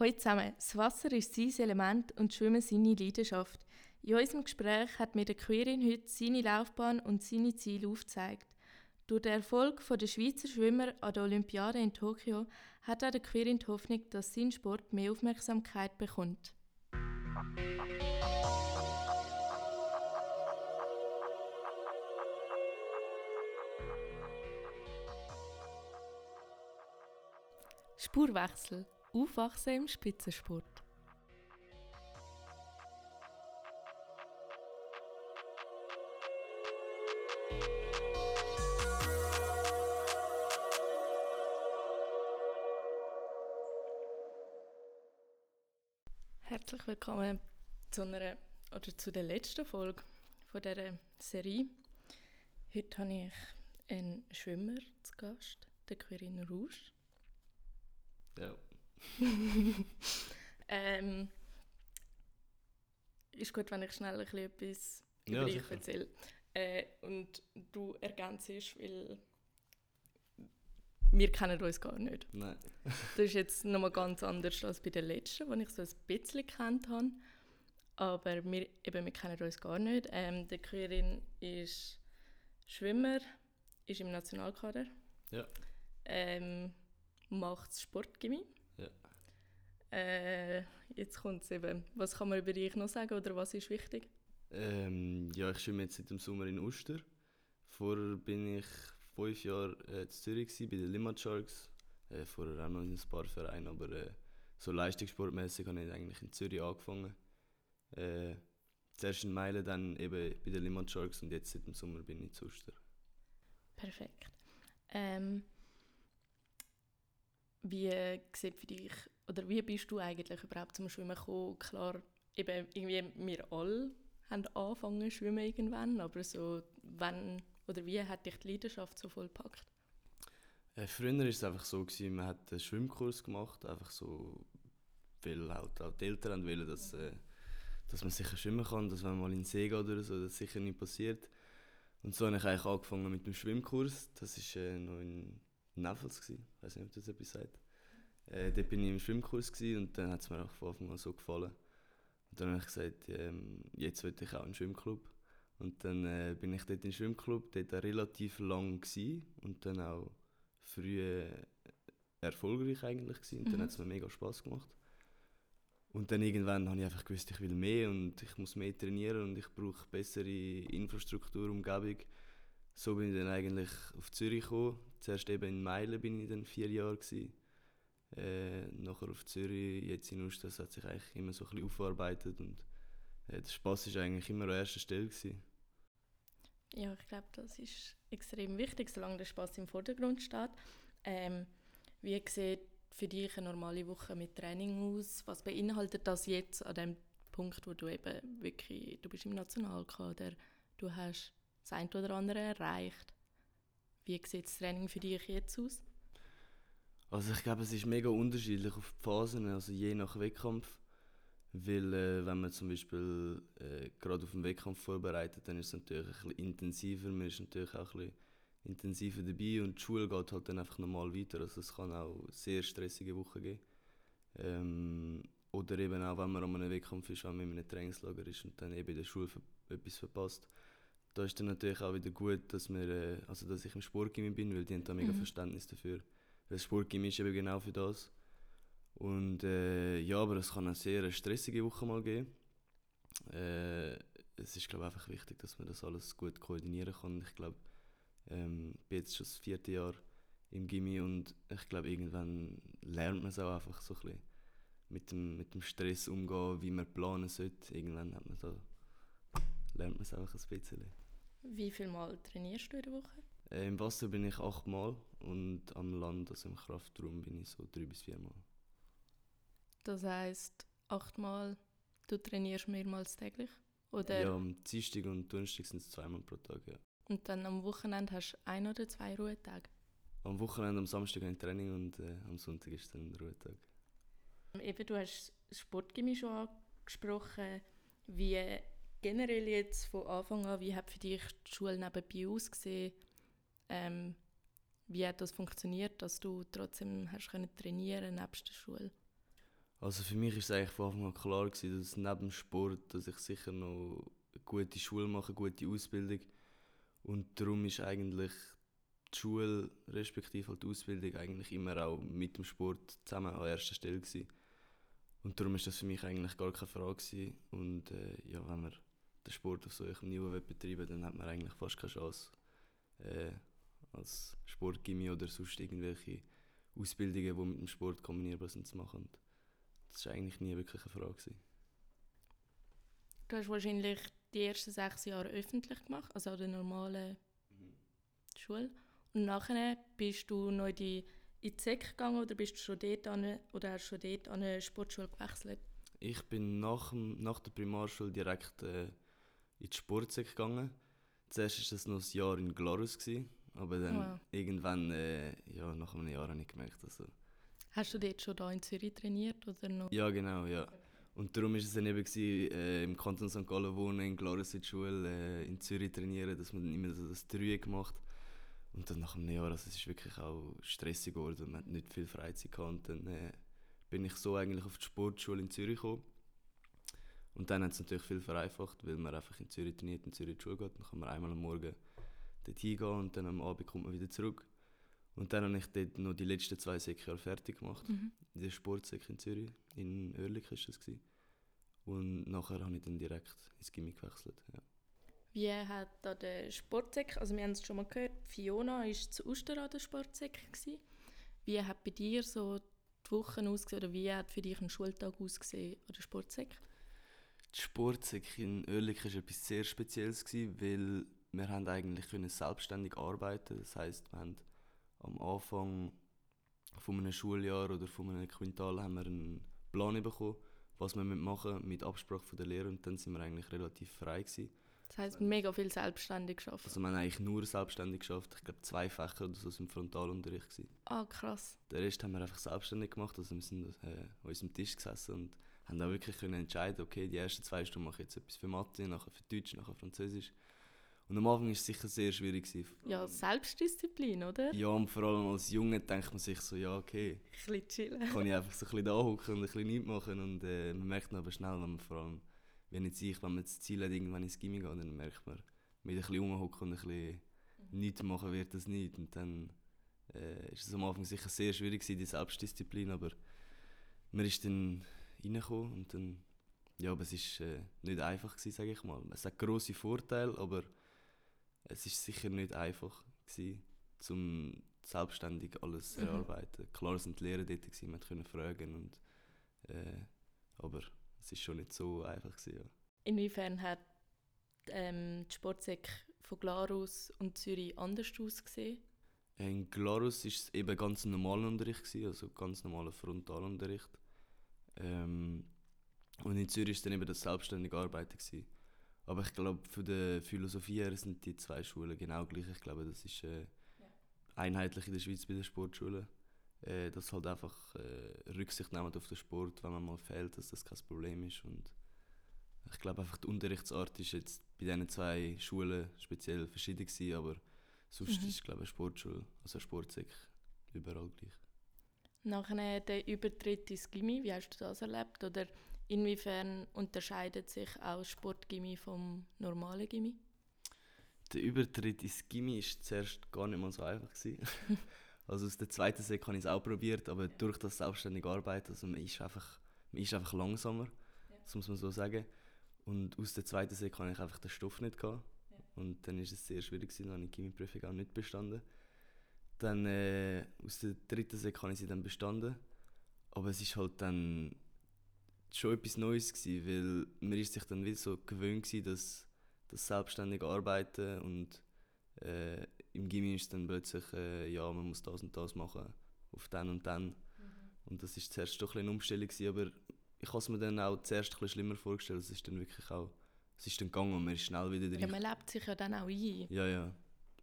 Hallo zusammen, das Wasser ist sein Element und Schwimmen seine Leidenschaft. In unserem Gespräch hat mir der Queerin heute seine Laufbahn und seine Ziele aufgezeigt. Durch den Erfolg der Schweizer Schwimmer an der Olympiade in Tokio hat auch der Queerin die Hoffnung, dass sein Sport mehr Aufmerksamkeit bekommt. Spurwechsel. Aufwachsen im Spitzensport. Herzlich willkommen zu einer oder zu der letzten Folge von dieser Serie. Heute habe ich einen Schwimmer zu Gast, den Quirin Rouge. Ja. ähm, ist gut, wenn ich schnell ein bisschen etwas über Ja, dich sicher. erzähle. Äh, und du ergänzt, weil wir kennen uns gar nicht. Nein. Das ist jetzt nochmal ganz anders als bei der letzten, wo ich so ein bisschen gekannt habe. Aber wir, eben, wir kennen uns gar nicht. Ähm, der Quirin ist Schwimmer, ist im Nationalkader, Ja. ähm, macht Sportgymnastik. Ja. Äh, jetzt kommt es eben. Was kann man über dich noch sagen oder was ist wichtig? Ähm, ja, ich schwimme jetzt seit dem Sommer in Uster. Vorher bin ich fünf Jahre äh, in Zürich gewesen, bei den Limmat Sharks. Äh, vorher auch noch in ein paar Vereinen, aber äh, so leistungssportmäßig habe ich eigentlich in Zürich angefangen. Äh, zuerst in Meilen, dann eben bei den Limmat Sharks und jetzt seit dem Sommer bin ich in Uster. Perfekt. Ähm, wie sieht für dich, oder wie bist du eigentlich überhaupt zum Schwimmen gekommen? Klar, eben irgendwie wir alle haben angefangen zu schwimmen irgendwann, aber so, wann oder wie hat dich die Leidenschaft so voll gepackt? Äh, früher war es einfach so, gewesen, man hat einen Schwimmkurs gemacht, einfach so, weil halt auch die Eltern wollen, dass, äh, dass man sicher schwimmen kann, dass wenn man mal in den See geht oder so, dass sicher nicht passiert. Und so habe ich eigentlich angefangen mit dem Schwimmkurs. Das war äh, noch in Neffels, gewesen. ich weiß nicht, ob das etwas sagt. Äh, dort bin ich im Schwimmkurs und dann hat es mir auch von Anfang an so gefallen. Und dann habe ich gesagt, ähm, jetzt will ich auch einen Schwimmclub. Und dann äh, bin ich dort im Schwimmclub, dort relativ lang gewesen, und dann auch früh äh, erfolgreich eigentlich gewesen. Und dann Mhm. hat es mir mega Spaß gemacht. Und dann irgendwann habe ich einfach gewusst, ich will mehr und ich muss mehr trainieren und ich brauche bessere Infrastruktur, Umgebung. So bin ich dann eigentlich auf Zürich gekommen. Zuerst eben in Meilen bin ich dann vier Jahre gewesen. Äh, nachher auf Zürich, jetzt in Ust, das hat sich eigentlich immer so ein bisschen aufgearbeitet und äh, der Spaß ist eigentlich immer an erster Stelle gewesen. Ja, ich glaube, das ist extrem wichtig, solange der Spaß im Vordergrund steht. Ähm, wie sieht für dich eine normale Woche mit Training aus? Was beinhaltet das jetzt an dem Punkt, wo du eben wirklich, du bist im Nationalkader, du hast das eine oder andere erreicht. Wie sieht das Training für dich jetzt aus? Also ich glaube, es ist mega unterschiedlich auf die Phasen, also je nach Wettkampf. Weil äh, wenn man zum Beispiel äh, gerade auf den Wettkampf vorbereitet, dann ist es natürlich ein bisschen intensiver, man ist natürlich auch ein bisschen intensiver dabei und die Schule geht halt dann einfach normal weiter. Also es kann auch sehr stressige Wochen geben. Ähm, oder eben auch, wenn man an einem Wettkampf ist, wenn man in einem Trainingslager ist und dann eben in der Schule etwas verpasst. Da ist dann natürlich auch wieder gut, dass, wir, äh, also dass ich im Sportgymnasium bin, weil die haben da mega Mhm. Verständnis dafür. Weil das Sportgym ist eben genau für das. Und äh, ja, aber es kann eine sehr stressige Woche mal geben. Äh, es ist glaube einfach wichtig, dass man das alles gut koordinieren kann. Ich glaube, ähm, ich bin jetzt schon das vierte Jahr im Gimmi und ich glaube, irgendwann lernt man es auch einfach so ein bisschen mit dem, mit dem Stress umgehen, wie man planen sollte. Irgendwann hat man da, lernt man es einfach ein bisschen. Wie viel Mal trainierst du in der Woche? Äh, Im Wasser bin ich achtmal und am Land, also im Kraftraum, bin ich so drei bis viermal. Das heisst, achtmal, du trainierst mehrmals täglich? Oder? Ja, am Dienstag und Donnerstag sind es zweimal pro Tag, ja. Und dann am Wochenende hast du ein oder zwei Ruhetage? Am Wochenende, am Samstag ich Training und äh, am Sonntag ist dann der Ruhetag. Eben, du hast das Sportgymnasium schon angesprochen. Wie generell jetzt von Anfang an, wie hat für dich die Schule nebenbei ausgesehen? Ähm, wie hat das funktioniert, dass du trotzdem hast können trainieren nebst der Schule? Also für mich war es eigentlich von Anfang an klar, gewesen, dass neben dem Sport dass ich sicher noch eine gute Schule mache, eine gute Ausbildung. Und darum ist eigentlich die Schule respektive halt die Ausbildung eigentlich immer auch mit dem Sport zusammen an erster Stelle gewesen. Und darum ist das für mich eigentlich gar keine Frage gewesen. Und äh, ja, wenn man den Sport auf solchem Niveau betreiben dann hat man eigentlich fast keine Chance äh, als Sportgymnasium oder sonst irgendwelche Ausbildungen, die mit dem Sport kombinierbar sind, zu machen. Und das war eigentlich nie wirklich eine Frage. Gewesen. Du hast wahrscheinlich die ersten sechs Jahre öffentlich gemacht, also an der normalen mhm. Schule. Und nachher bist du noch in die, in die SEC gegangen oder bist du schon dort an, oder hast du schon dort an eine Sportschule gewechselt? Ich bin nach, nach der Primarschule direkt äh, in die Sportsek gegangen. Zuerst war das noch ein Jahr in Glarus, gewesen, aber dann wow. irgendwann, äh, ja, nach einem Jahr habe ich gemerkt, also... Hast du dort schon da in Zürich trainiert oder noch? Ja, genau, ja. Und darum war es dann eben, gewesen, äh, im Kanton St. Gallen wohnen, in Glarus in der Schule, äh, in Zürich trainieren, dass man immer so das Drei gemacht Und dann nach einem Jahr, also es ist wirklich auch stressig geworden, man hat nicht viel Freizeit gehabt. Und dann äh, bin ich so eigentlich auf die Sportschule in Zürich gekommen. Und dann hat es natürlich viel vereinfacht, weil man einfach in Zürich trainiert, in Zürich in die Schule geht. Dann kann man einmal am Morgen dort hingehen und dann am Abend kommt man wieder zurück. Und dann habe ich dort noch die letzten zwei Säcke fertig gemacht. Mhm. In der Sportsäcke in Zürich, in Oerlikon war das. Gewesen. Und nachher habe ich dann direkt ins Gimmick gewechselt. Ja. Wie hat da der Sportsäck, also wir haben es schon mal gehört, Fiona war zu Uster an der Sportsäck. Wie hat bei dir so die Wochen ausgesehen oder wie hat für dich ein Schultag ausgesehen an der Sportsäck? Die Sportsäck in Oerlikon war etwas sehr Spezielles, gewesen, weil wir haben eigentlich können selbstständig arbeiten Das heißt, wir haben am Anfang von einem Schuljahr oder von einem Quintal haben wir einen Plan bekommen, was wir machen müssen, mit Absprache von der Lehrer und dann sind wir eigentlich relativ frei gewesen. Das heisst, mega viel selbstständig geschafft. Also wir haben eigentlich nur selbstständig geschafft. Ich glaube zwei Fächer oder so im Frontalunterricht gewesen. Ah krass. Den Rest haben wir einfach selbstständig gemacht. Also wir sind äh, an unserem Tisch gesessen und haben dann wirklich können entscheiden, okay, die ersten zwei Stunden mache ich jetzt etwas für Mathe, nachher für Deutsch, nachher Französisch. Und am Anfang war es sicher sehr schwierig. Ja, Selbstdisziplin, oder? Ja, und vor allem als Junge denkt man sich so, ja, okay. Ein bisschen chillen. Kann ich einfach so ein bisschen da hocken und ein bisschen nichts machen. Und äh, man merkt dann aber schnell, wenn man vor allem, wenn jetzt ich, wenn man das Ziel hat, irgendwann ins Gimmi geht, dann merkt man, mit ein bisschen rumhocken und ein bisschen mhm. nichts machen wird das nicht. Und dann äh, ist es am Anfang sicher sehr schwierig, die Selbstdisziplin, aber man ist dann reingekommen und dann, ja, aber es war äh, nicht einfach sage ich mal. Es hat grosse Vorteile, aber es ist sicher nicht einfach gewesen, zum selbstständig alles zu mhm. erarbeiten. Klar sind die Lehrer dort, gewesen, man konnte fragen, und, äh, aber es ist schon nicht so einfach. Gewesen, ja. Inwiefern hat ähm, die Sportsek von Glarus und Zürich anders ausgesehen? In Glarus war es eben ganz normaler Unterricht, gewesen, also ganz normaler Frontalunterricht. Ähm, und in Zürich war dann eben das selbstständige Arbeiten. Gewesen. Aber ich glaube, von der Philosophie her sind die zwei Schulen genau gleich. Ich glaube, das ist äh, ja. einheitlich in der Schweiz bei den Sportschulen. Äh, dass halt einfach äh, Rücksicht nehmen auf den Sport, wenn man mal fehlt, dass das kein Problem ist. Und ich glaube einfach, die Unterrichtsart ist jetzt bei diesen zwei Schulen speziell verschieden gewesen, aber sonst mhm. ist glaube ich Sportschule, also Sportsek überall gleich. Nachher der Übertritt ins Gimmi, wie hast du das erlebt? Oder Inwiefern unterscheidet sich auch Sportgimmi vom normalen Gimmi? Der Übertritt ins Gimmi war zuerst gar nicht mal so einfach. also aus der zweiten Sek habe ich es auch probiert, aber durch das selbstständige Arbeiten, also man ist einfach, man ist einfach langsamer, ja. das muss man so sagen. Und aus der zweiten Sek habe ich einfach den Stoff nicht gehabt. Ja. Und dann ist es sehr schwierig gewesen, dann habe ich die Gimmi-Prüfung auch nicht bestanden. Dann äh, aus der dritten Sek habe ich sie dann bestanden. Aber es ist halt dann schon etwas Neues gewesen, weil man ist sich dann wieder so gewöhnt war, dass das selbstständige Arbeiten und äh, im Gimmi ist dann plötzlich, äh, ja, man muss das und das machen, auf dann und dann. Mhm. Und das ist zuerst doch ein eine Umstellung gewesen, aber ich habe es mir dann auch zuerst ein schlimmer vorgestellt. Es ist dann wirklich auch, es ist dann gegangen und man ist schnell wieder drin. Ja, man lebt sich ja dann auch ein. Ja, ja.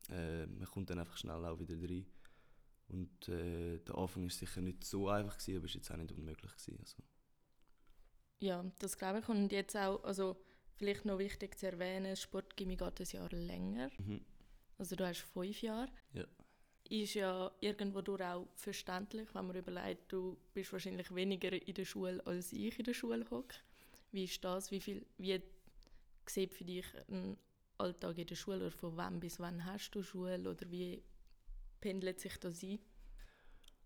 Äh, man kommt dann einfach schnell auch wieder rein. Und äh, der Anfang war sicher nicht so einfach, gewesen, aber es war jetzt auch nicht unmöglich. Gewesen, also. Ja, das glaube ich. Und jetzt auch, also vielleicht noch wichtig zu erwähnen, Sportgymnasium geht ein Jahr länger. Mhm. Also du hast fünf Jahre. Ja. ist ja irgendwo durch auch verständlich, wenn man überlegt, du bist wahrscheinlich weniger in der Schule, als ich in der Schule hocke. Wie ist das? Wie, viel, wie sieht für dich ein Alltag in der Schule? Oder von wann bis wann hast du Schule? Oder wie pendelt sich das ein?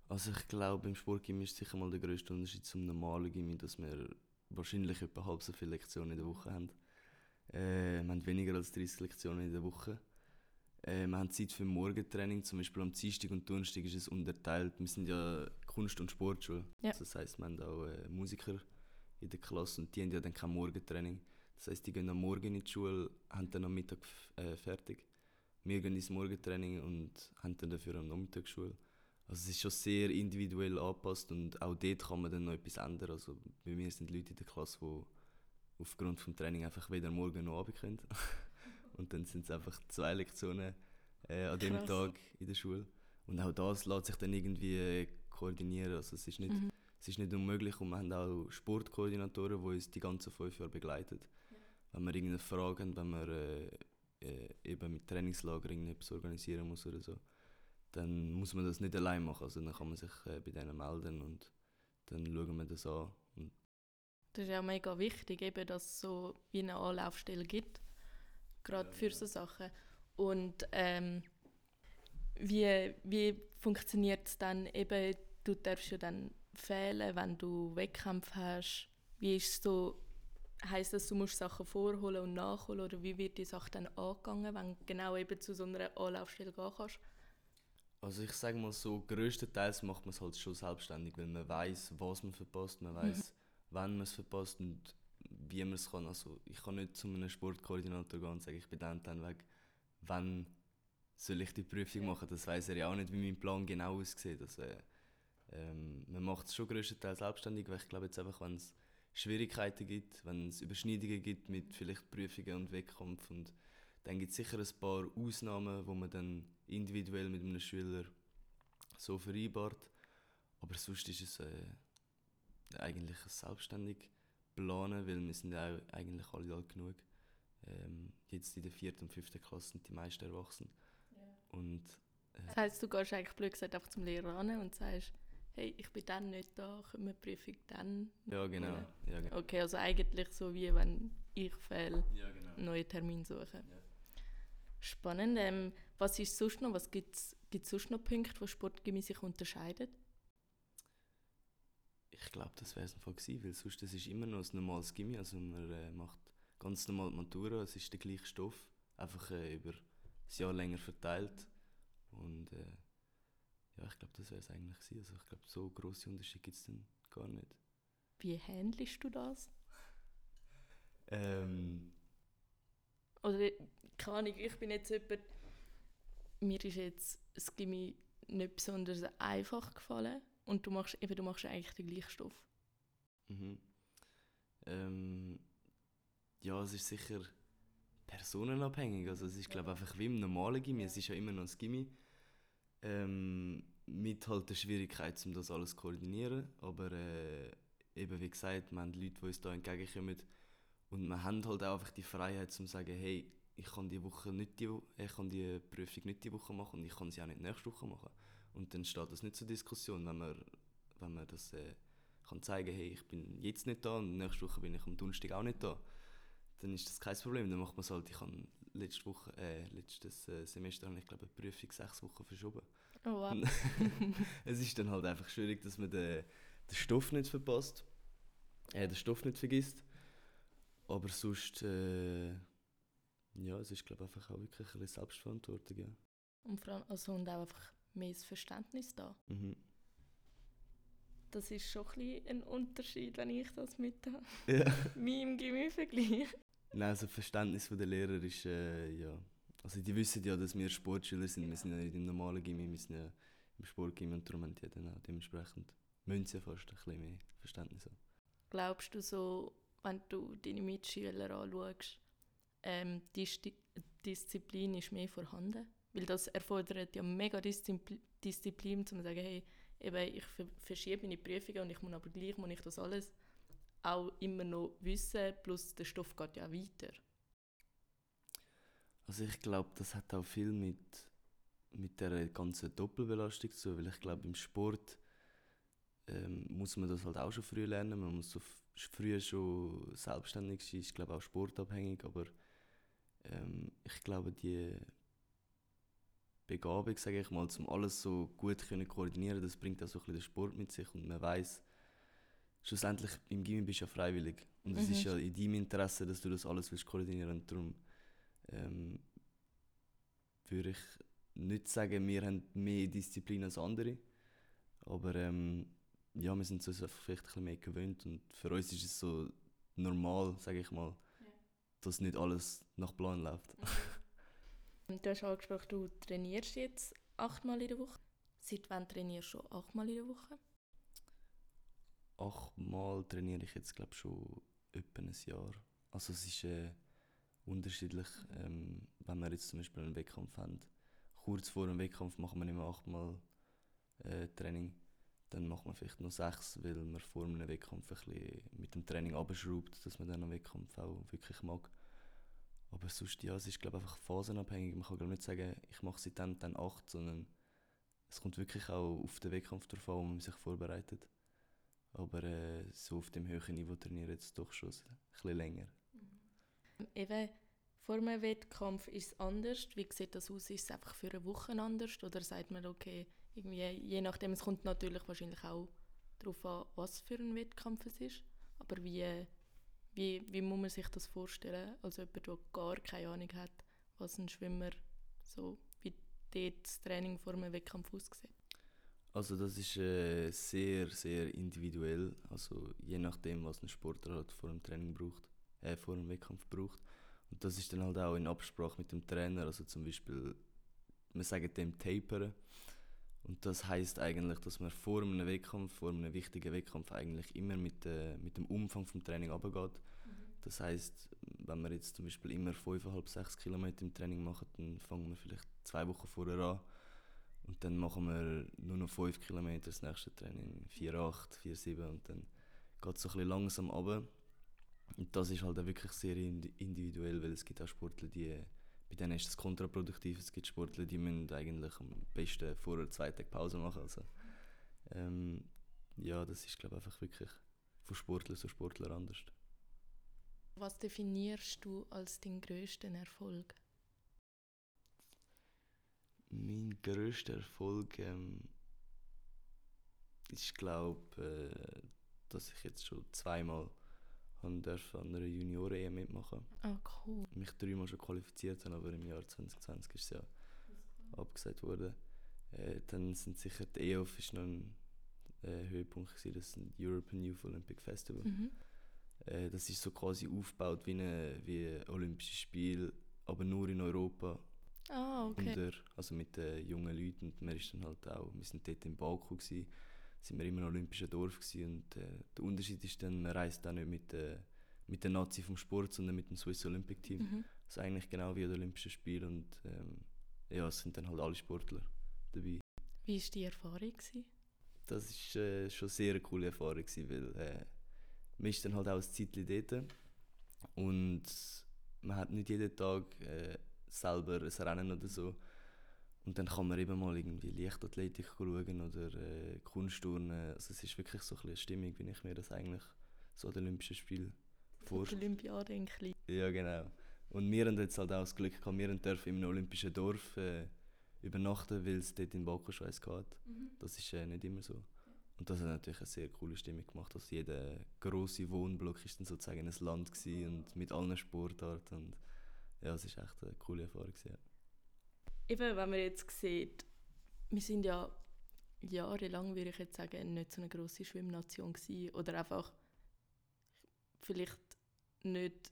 Also ich glaube, im Sportgym ist sicher mal der größte Unterschied zum normalen Gym, dass wir wahrscheinlich etwa halb so viele Lektionen in der Woche haben. Äh, wir haben weniger als 30 Lektionen in der Woche. Äh, wir haben Zeit für Morgentraining, zum Beispiel am Dienstag und Donnerstag ist es unterteilt. Wir sind ja Kunst- und Sportschule. Ja. Das heisst, wir haben auch äh, Musiker in der Klasse und die haben ja dann kein Morgentraining. Das heisst, die gehen am Morgen in die Schule, haben dann am Mittag äh, fertig. Wir gehen ins Morgentraining und haben dann dafür am Nachmittag Schule. Also es ist schon sehr individuell angepasst und auch dort kann man dann noch etwas ändern. Also bei mir sind Leute in der Klasse, die aufgrund des Trainings einfach weder morgen noch abend können. und dann sind es einfach zwei Lektionen äh, an dem Krass. Tag in der Schule. Und auch das lässt sich dann irgendwie äh, koordinieren. Also es ist nicht, Mhm. es ist nicht unmöglich und wir haben auch Sportkoordinatoren, die uns die ganzen fünf Jahre begleiten. Wenn wir irgendeine Frage haben, wenn man äh, äh, eben mit Trainingslager irgendetwas organisieren muss oder so, dann muss man das nicht allein machen. Also dann kann man sich äh, bei denen melden und dann schauen wir das an. Und Das ist ja mega wichtig, eben, dass es so wie eine Anlaufstelle gibt, gerade Ja, für genau. so Sachen. Und ähm, wie, wie funktioniert es dann eben, du darfst ja dann fehlen, wenn du Wettkämpfe hast. Wie ist so, heisst das, du musst Sachen vorholen und nachholen oder wie wird die Sache dann angegangen, wenn du genau eben zu so einer Anlaufstelle gehen kannst? Also ich sage mal so, größtenteils macht man es halt schon selbstständig, weil man weiß, was man verpasst, man weiß, wann man es verpasst und wie man es kann. Also ich kann nicht zu einem Sportkoordinator gehen und sagen, ich bin dann dann weg. Wann soll ich die Prüfung machen? Das weiß er ja auch nicht, wie mein Plan genau aussieht. Also, äh, ähm, man macht es schon größtenteils selbstständig, weil ich glaube jetzt einfach, wenn es Schwierigkeiten gibt, wenn es Überschneidungen gibt mit vielleicht Prüfungen und Wettkampf und dann gibt es sicher ein paar Ausnahmen, wo man dann individuell mit einem Schüler so vereinbart. Aber sonst ist es äh, eigentlich ein selbstständig planen, weil wir sind ja auch eigentlich alle alt genug. Ähm, jetzt in der vierten und fünften Klasse sind die meisten erwachsen. Und Das heisst, du gehst eigentlich blöd gesagt einfach zum Lehrer an und sagst, hey, ich bin dann nicht da, können wir die Prüfung dann? ja, genau. Ja. Genau. Okay, also eigentlich so wie wenn ich fehle, Ja, genau. einen neuen Termin suchen. Ja. Spannend. Ähm, was ist sonst noch? Was gibt es sonst noch Punkte, wo Sportgymnastik sich unterscheidet? Ich glaube, das wäre es einfach gewesen, weil sonst das ist immer noch ein normales Gimmi. Also man äh, macht ganz normal die Matura, es ist der gleiche Stoff, einfach äh, über das Jahr länger verteilt. Und äh, ja, ich glaube, das wäre es eigentlich gewesen. Also ich glaube, so grosse Unterschiede gibt es dann gar nicht. Wie handelst du das? Ähm, Oder, keine Ahnung, ich bin jetzt jemand, mir ist jetzt das Gimmi nicht besonders einfach gefallen und du machst, eben, du machst eigentlich den gleichen Stoff. mhm. ähm, ja, es ist sicher personenabhängig. Also es ist glaube ich einfach wie im normalen Gimmi. Es ist ja immer noch ein Gimmi. Ähm, mit halt der Schwierigkeit, um das alles zu koordinieren. Aber äh, eben wie gesagt, wir haben Leute, die uns da entgegenkommen. Und wir haben halt auch einfach die Freiheit, um zu sagen, hey, ich kann die Woche nicht die, ich kann die Prüfung nicht die Woche machen und ich kann sie auch nicht nächste Woche machen. Und dann steht das nicht zur Diskussion, wenn man, wenn man das äh, kann zeigen, hey, ich bin jetzt nicht da und nächste Woche bin ich am Donnerstag auch nicht da. Dann ist das kein Problem, dann macht man es halt. Ich habe letzte Woche, äh, letztes äh, Semester ich glaube eine Prüfung sechs Wochen verschoben. Oh, wow. es ist dann halt einfach schwierig, dass man den, den Stoff nicht verpasst, äh, den Stoff nicht vergisst. Aber sonst, äh, ja, es ist glaube einfach auch wirklich ein bisschen Selbstverantwortung, ja. Und, vor allem, also, und auch einfach mehr das Verständnis da. Mhm. Das ist schon ein, ein Unterschied, wenn ich das mit ja. meinem Gimmi vergleiche. Nein, also Verständnis der Lehrer ist, äh, ja. Also die wissen ja, dass wir Sportschüler sind. Wir sind ja nicht im normalen Gimmi, wir sind ja im Sportgimmi und darum haben die dann auch dementsprechend müssen sie fast ein bisschen mehr Verständnis. Glaubst du so, wenn du deine Mitschüler anschaust, ähm, die Sti Disziplin ist mehr vorhanden? Weil das erfordert ja mega Diszipl Disziplin, um zu sagen, hey, eben, ich ver verschiebe meine Prüfungen und ich muss aber gleich muss ich das alles auch immer noch wissen, plus der Stoff geht ja weiter. Also ich glaube, das hat auch viel mit mit der ganzen Doppelbelastung zu, weil ich glaube, im Sport ähm, muss man das halt auch schon früh lernen. Man muss so früh schon selbstständig sein, ist glaube auch sportabhängig, aber ähm, ich glaube, die Begabung, sage ich mal, um alles so gut können koordinieren, das bringt auch so ein bisschen den Sport mit sich und man weiß schlussendlich im Gimmi bist du ja freiwillig und es mhm. ist ja in deinem Interesse, dass du das alles willst koordinieren und darum ähm, würde ich nicht sagen, wir haben mehr Disziplin als andere, aber ähm, ja, wir sind uns einfach vielleicht ein bisschen mehr gewöhnt und für uns ist es so normal, sage ich mal, ja. dass nicht alles nach Plan läuft. Du hast angesprochen, du trainierst jetzt achtmal in der Woche. Seit wann trainierst du schon achtmal in der Woche? Achtmal trainiere ich jetzt glaube schon etwa ein Jahr. Also es ist äh, unterschiedlich, ähm, wenn wir jetzt zum Beispiel einen Wettkampf haben. Kurz vor dem Wettkampf machen wir nicht mehr achtmal äh, Training. Dann macht man vielleicht nur sechs, weil man vor einem Wettkampf ein bisschen mit dem Training abschraubt, dass man dann am Wettkampf auch wirklich mag. Aber sonst, ja, es ist glaube einfach phasenabhängig. Man kann glaube nicht sagen, ich mache seitdem dann acht, sondern es kommt wirklich auch auf den Wettkampf drauf an, wo man sich vorbereitet. Aber äh, so auf dem höheren Niveau trainiere ich jetzt doch schon ein bisschen länger. Eben, vor einem Wettkampf ist es anders. Wie sieht das aus? Ist es einfach für eine Woche anders? Oder sagt man, okay, irgendwie, je nachdem, es kommt natürlich wahrscheinlich auch darauf an, was für ein Wettkampf es ist. Aber wie wie, wie muss man sich das vorstellen, als jemand, der gar keine Ahnung hat, was ein Schwimmer so, wie dort das Training vor einem Wettkampf aussieht? Also das ist äh, sehr, sehr individuell. Also je nachdem, was ein Sportler halt vor dem Training braucht, äh, vor dem Wettkampf braucht. Und das ist dann halt auch in Absprache mit dem Trainer. Also zum Beispiel, wir sagen dem Taperen. Und das heißt eigentlich, dass man vor einem Wettkampf, vor einem wichtigen Wettkampf eigentlich immer mit, äh, mit dem Umfang vom Training runtergeht. Mhm. Das heißt, wenn wir jetzt zum Beispiel immer 5,5, 6 Kilometer im Training machen, dann fangen wir vielleicht zwei Wochen vorher an und dann machen wir nur noch 5 Kilometer das nächste Training, 4,8, 4,7 und dann geht es so ein bisschen langsam runter. Und das ist halt auch wirklich sehr individuell, weil es gibt auch Sportler, die bei denen ist das kontraproduktiv. Es gibt Sportler, die müssen eigentlich am besten vor oder zwei Tage Pause machen. Also, ähm, ja, das ist glaube ich einfach wirklich von Sportler zu Sportler anders. Was definierst du als deinen größten Erfolg? Mein größter Erfolg ähm, ist glaube äh, dass ich jetzt schon zweimal und durfte an einer Junioren-EM mitmachen. Ah, cool. Mich dreimal schon qualifiziert haben, aber im Jahr 2020 ist es ja abgesagt worden. Äh, dann sind sicher die EOF ist noch ein äh, Höhepunkt gewesen, das ist ein European Youth Olympic Festival. Mhm. Äh, das ist so quasi aufgebaut wie, eine, wie ein Olympisches Spiel, aber nur in Europa. Ah, okay. Unter, also mit den jungen Leuten und wir ist dann halt auch, wir sind dort in Baku gewesen, sind wir immer im Olympischen Dorf gewesen. und äh, der Unterschied ist dann, man reist auch nicht mit, äh, mit der Nazi vom Sport, sondern mit dem Swiss Olympic Team. Mhm. Das ist eigentlich genau wie das Olympische Spiel und ähm, ja, es sind dann halt alle Sportler dabei. Wie war die Erfahrung? Gewesen? Das war äh, schon sehr eine coole Erfahrung, gewesen, weil äh, man ist dann halt auch ein Zeitchen dort und man hat nicht jeden Tag äh, selber ein Rennen oder so, und dann kann man eben mal irgendwie Leichtathletik schauen oder äh, Kunstturnen. Also es ist wirklich so eine Stimmung, wie ich mir das eigentlich so an den Olympischen Spielen vorstelle. Olympiade in klein. Ja, genau. Und wir haben jetzt halt auch das Glück gehabt, wir dürfen in einem olympischen Dorf äh, übernachten, weil es dort in Baku schon eins geht. Mhm. Das ist äh, nicht immer so. Und das hat natürlich eine sehr coole Stimmung gemacht. Also jeder große Wohnblock war dann sozusagen ein Land und mit allen Sportarten. Und ja, es war echt eine coole Erfahrung. Gewesen, ja eben, wenn man jetzt sieht, wir sind ja jahrelang, würde ich jetzt sagen, nicht so eine grosse Schwimmnation gewesen. Oder einfach vielleicht nicht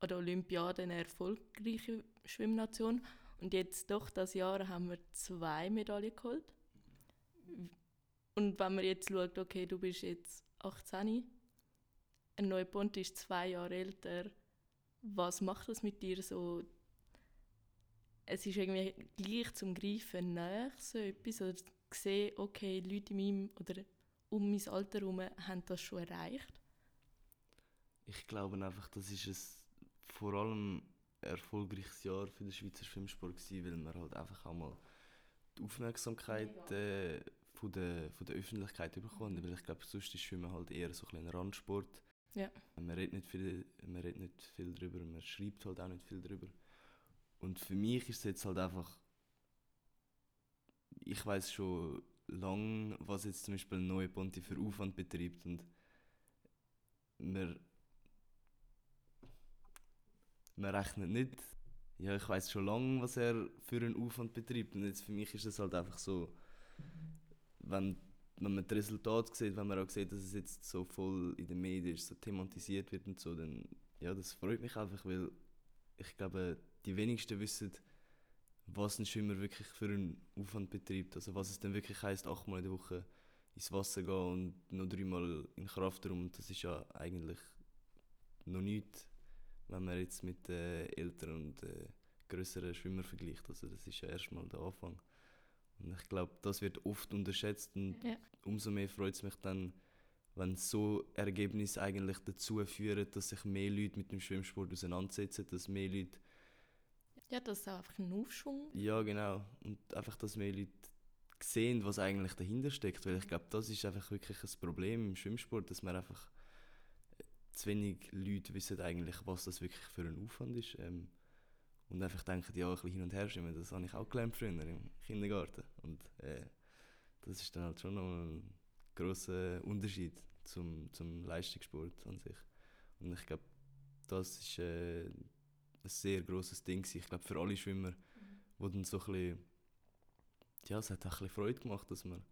an der Olympiade eine erfolgreiche Schwimmnation. Und jetzt doch das Jahr haben wir zwei Medaillen geholt. Und wenn man jetzt schaut, okay, du bist jetzt 18, ein neuer Bund ist zwei Jahre älter, was macht das mit dir so es ist irgendwie gleich zum Greifen näher, so etwas. Oder sehen, okay, Leute in meinem oder um mein Alter herum haben das schon erreicht. Ich glaube einfach, das ist ein vor allem erfolgreiches Jahr für den Schweizer Schwimmsport gewesen, weil wir halt einfach auch mal die Aufmerksamkeit äh, von, der, von der Öffentlichkeit bekommen. Weil ich glaube, sonst ist Schwimmen halt eher so ein, ein Randsport. Ja. Man redet, nicht viel, man redet nicht viel darüber, man schreibt halt auch nicht viel darüber. Und für mich ist es jetzt halt einfach. Ich weiß schon lange, was jetzt zum Beispiel ein Ponti für Aufwand betreibt. Und man, man rechnet nicht. Ja, ich weiß schon lange, was er für einen Aufwand betreibt. Und jetzt für mich ist es halt einfach so, wenn, wenn man das Resultat sieht, wenn man auch sieht, dass es jetzt so voll in den Medien ist, so thematisiert wird und so, dann ja, das freut mich einfach, weil ich glaube, die wenigsten wissen, was ein Schwimmer wirklich für einen Aufwand betreibt. Also was es dann wirklich heisst, achtmal in der Woche ins Wasser gehen und noch dreimal in Kraftraum. Das ist ja eigentlich noch nichts, wenn man jetzt mit äh, älteren und äh, größeren Schwimmern vergleicht. Also das ist ja erstmal der Anfang. Und ich glaube, das wird oft unterschätzt und Ja. umso mehr freut es mich dann, wenn so Ergebnisse eigentlich dazu führen, dass sich mehr Leute mit dem Schwimmsport auseinandersetzen, dass mehr Leute Ja, das ist auch einfach ein Aufschwung. ja, genau. Und einfach, dass mehr Leute sehen, was eigentlich dahinter steckt. Weil ich glaube, das ist einfach wirklich ein Problem im Schwimmsport, dass man einfach äh, zu wenig Leute wissen eigentlich, was das wirklich für ein Aufwand ist. Ähm, und einfach denken, ja, ein bisschen hin und her schwimmen, das habe ich auch gelernt früher im Kindergarten. Und äh, das ist dann halt schon noch ein grosser Unterschied zum, zum Leistungssport an sich. Und ich glaube, das ist äh, ein sehr grosses Ding. gewesen. Ich glaube, für alle Schwimmer, wo dann so ein bisschen, ja, es hat auch ein bisschen Freude gemacht, dass man